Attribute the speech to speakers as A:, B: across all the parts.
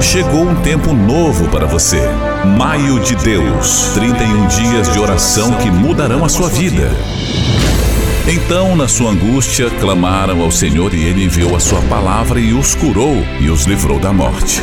A: Chegou um tempo novo para você. Maio de Deus 31 dias de oração que mudarão a sua vida. Então, na sua angústia, clamaram ao Senhor e ele enviou a sua palavra e os curou e os livrou da morte.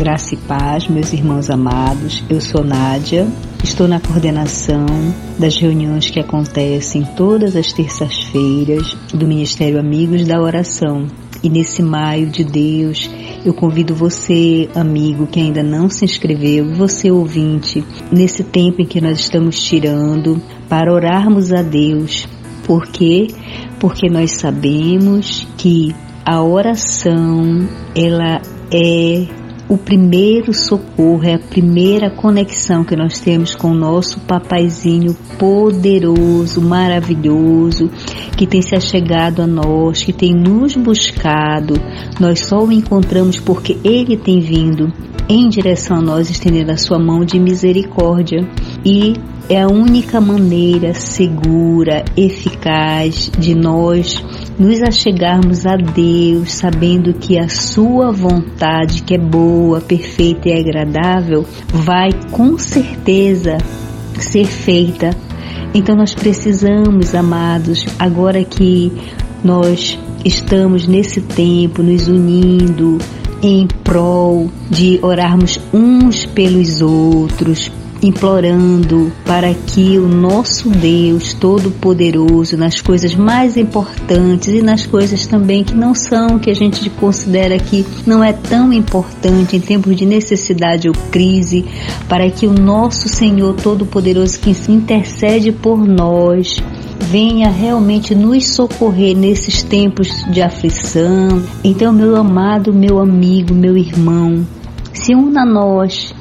B: Graça e paz, meus irmãos amados. Eu sou Nádia, estou na coordenação das reuniões que acontecem todas as terças-feiras do Ministério Amigos da Oração. E nesse maio de Deus, eu convido você, amigo, que ainda não se inscreveu, você ouvinte, nesse tempo em que nós estamos tirando para orarmos a Deus. Por quê? Porque nós sabemos que a oração, ela é o primeiro socorro, é a primeira conexão que nós temos com o nosso papaizinho poderoso, maravilhoso, que tem se achegado a nós, que tem nos buscado. Nós só o encontramos porque ele tem vindo em direção a nós, estendendo a sua mão de misericórdia. E é a única maneira segura, eficaz de nós nos achegarmos a Deus, sabendo que a Sua vontade, que é boa, perfeita e agradável, vai com certeza ser feita. Então nós precisamos, amados, agora que nós estamos nesse tempo nos unindo em prol de orarmos uns pelos outros, implorando para que o nosso Deus Todo-Poderoso, nas coisas mais importantes e nas coisas também que não são, que a gente considera que não é tão importante em tempos de necessidade ou crise, para que o nosso Senhor Todo-Poderoso que intercede por nós, venha realmente nos socorrer nesses tempos de aflição. Então, meu amado, meu amigo, meu irmão, se una a nós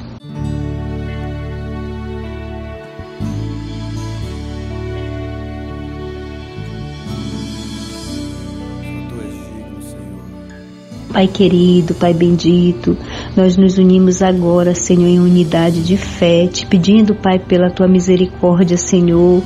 B: Pai querido, Pai bendito, nós nos unimos agora, Senhor, em unidade de fé, te pedindo, Pai, pela tua misericórdia, Senhor,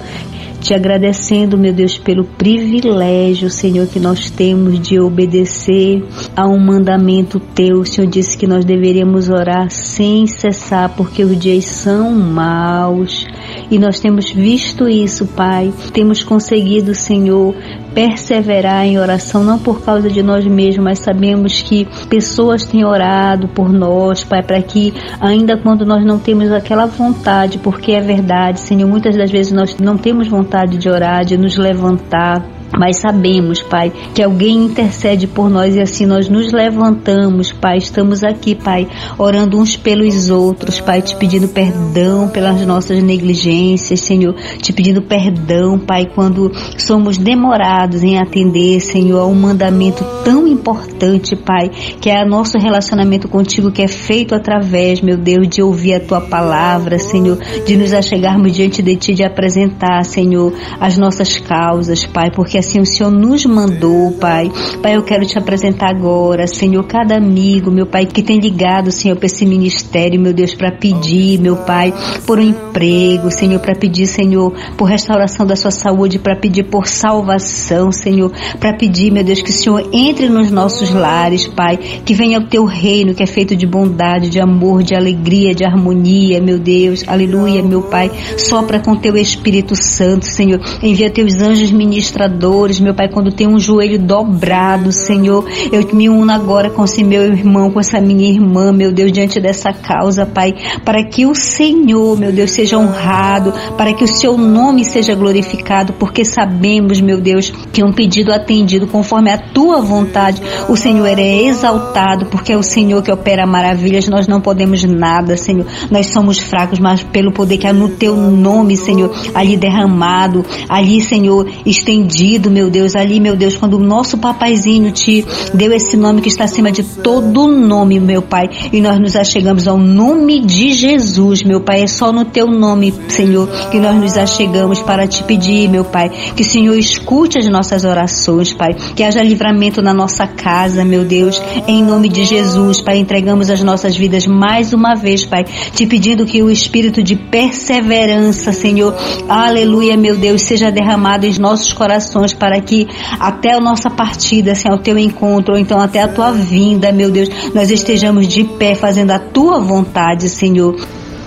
B: te agradecendo, meu Deus, pelo privilégio, Senhor, que nós temos de obedecer a um mandamento teu. O Senhor disse que nós deveríamos orar sem cessar, porque os dias são maus. E nós temos visto isso, Pai. Temos conseguido, Senhor, perseverar em oração, não por causa de nós mesmos, mas sabemos que pessoas têm orado por nós, Pai, para que ainda quando nós não temos aquela vontade, porque é verdade, Senhor, muitas das vezes nós não temos vontade de orar, de nos levantar, mas sabemos, Pai, que alguém intercede por nós e assim nós nos levantamos, Pai. Estamos aqui, Pai, orando uns pelos outros, Pai, te pedindo perdão pelas nossas negligências, Senhor, te pedindo perdão, Pai, quando somos demorados em atender, Senhor, a um mandamento tão importante, Pai, que é o nosso relacionamento contigo, que é feito através, meu Deus, de ouvir a tua palavra, Senhor, de nos achegarmos diante de ti, de apresentar, Senhor, as nossas causas, Pai, porque assim o Senhor nos mandou, Pai. Pai, eu quero te apresentar agora, Senhor, cada amigo, meu Pai, que tem ligado, Senhor, para esse ministério, meu Deus, para pedir, meu Pai, por um emprego, Senhor, para pedir, Senhor, por restauração da sua saúde, para pedir por salvação, Senhor, para pedir, meu Deus, que o Senhor entre nos nossos lares, Pai, que venha o teu reino, que é feito de bondade, de amor, de alegria, de harmonia, meu Deus, aleluia, meu Pai, sopra com teu Espírito Santo, Senhor, envia teus anjos ministradores
C: adoradores, meu Pai, quando tem um joelho dobrado, Senhor, eu me uno agora com esse meu irmão, com essa minha irmã, meu Deus, diante dessa causa, Pai, para que o Senhor, meu Deus, seja honrado, para que o seu nome seja glorificado, porque sabemos, meu Deus, que um pedido atendido conforme a tua vontade, o Senhor é exaltado, porque é o Senhor que opera maravilhas, nós não podemos nada, Senhor. Nós somos fracos, mas pelo poder que há no teu nome, Senhor, ali derramado, ali, Senhor, estendido, meu Deus, ali, meu Deus, quando o nosso papaizinho te deu esse nome que está acima de todo nome, meu Pai, e nós nos achegamos ao nome de Jesus, meu Pai, é só no teu nome, Senhor, que nós nos achegamos para te pedir, meu Pai, que o Senhor escute as nossas orações, Pai, que haja livramento na nossa casa, meu Deus, em nome de Jesus, Pai, entregamos as nossas vidas mais uma vez, Pai, te pedindo que o espírito de perseverança, Senhor, aleluia, meu Deus, seja derramado em nossos corações para que até a nossa partida, assim, ao teu encontro, ou então até a tua vinda, meu Deus, nós estejamos de pé fazendo a tua vontade, Senhor.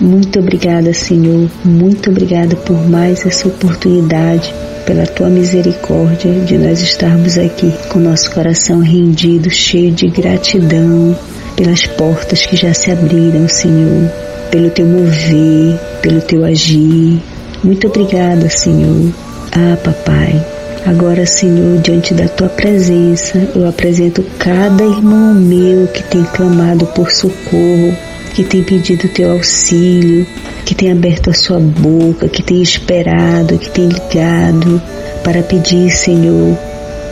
B: Muito obrigada, Senhor. Muito obrigada por mais essa oportunidade, pela tua misericórdia de nós estarmos aqui com nosso coração rendido, cheio de gratidão pelas portas que já se abriram, Senhor, pelo teu mover, pelo teu agir. Muito obrigada, Senhor. Ah, papai. Agora, Senhor, diante da tua presença, eu apresento cada irmão meu que tem clamado por socorro, que tem pedido teu auxílio, que tem aberto a sua boca, que tem esperado, que tem ligado para pedir, Senhor,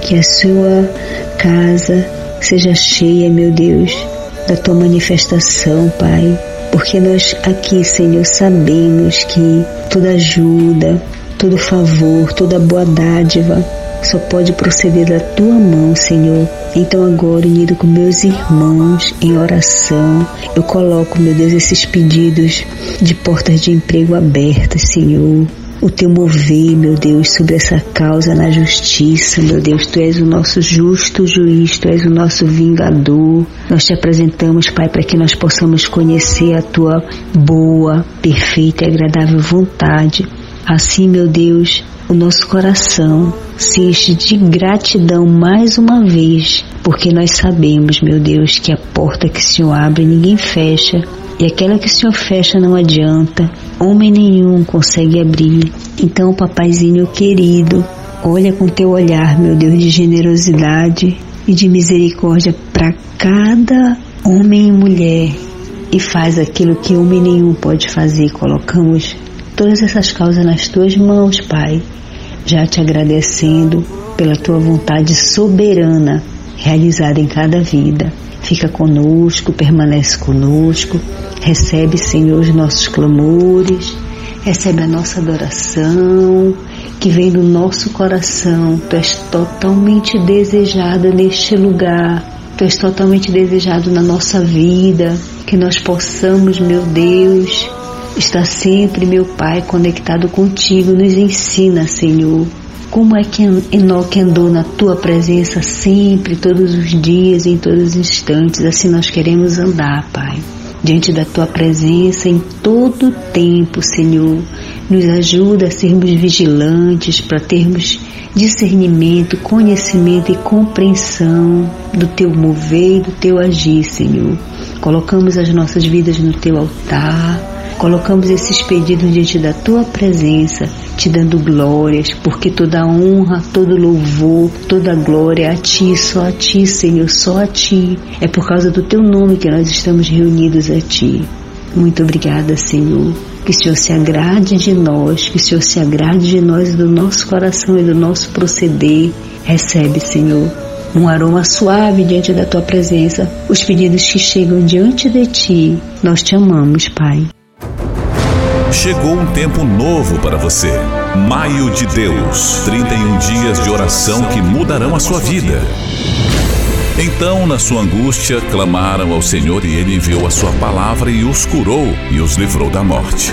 B: que a sua casa seja cheia, meu Deus, da tua manifestação, Pai. Porque nós aqui, Senhor, sabemos que toda ajuda, todo favor, toda boa dádiva só pode proceder da tua mão, Senhor. Então agora, unido com meus irmãos em oração, eu coloco, meu Deus, esses pedidos de portas de emprego abertas, Senhor o teu mover, meu Deus, sobre essa causa na justiça, meu Deus. Tu és o nosso justo juiz, tu és o nosso vingador. Nós te apresentamos, Pai, para que nós possamos conhecer a tua boa, perfeita e agradável vontade. Assim, meu Deus, o nosso coração se enche de gratidão mais uma vez, porque nós sabemos, meu Deus, que a porta que o Senhor abre ninguém fecha, e aquela que o Senhor fecha não adianta, homem nenhum consegue abrir. Então, papaizinho querido, olha com teu olhar, meu Deus, de generosidade e de misericórdia para cada homem e mulher e faz aquilo que homem nenhum pode fazer. Colocamos todas essas causas nas tuas mãos, Pai já te agradecendo pela tua vontade soberana realizada em cada vida. Fica conosco, permanece conosco, recebe, Senhor, os nossos clamores, recebe a nossa adoração que vem do nosso coração. Tu és totalmente desejada neste lugar, tu és totalmente desejado na nossa vida, que nós possamos, meu Deus, está sempre, meu Pai, conectado contigo. Nos ensina, Senhor, como é que Enoque andou na tua presença sempre, todos os dias, em todos os instantes. Assim nós queremos andar, Pai. Diante da tua presença em todo o tempo, Senhor. Nos ajuda a sermos vigilantes, para termos discernimento, conhecimento e compreensão do teu mover e do teu agir, Senhor. Colocamos as nossas vidas no teu altar Colocamos esses pedidos diante da tua presença, te dando glórias, porque toda honra, todo louvor, toda glória é a ti, só a ti, Senhor, só a ti. É por causa do teu nome que nós estamos reunidos a ti. Muito obrigada, Senhor. Que o Senhor se agrade de nós, que o Senhor se agrade de nós do nosso coração e do nosso proceder. Recebe, Senhor, um aroma suave diante da tua presença, os pedidos que chegam diante de ti. Nós te amamos, Pai.
A: Chegou um tempo novo para você. Maio de Deus 31 dias de oração que mudarão a sua vida. Então, na sua angústia, clamaram ao Senhor e ele enviou a sua palavra e os curou e os livrou da morte.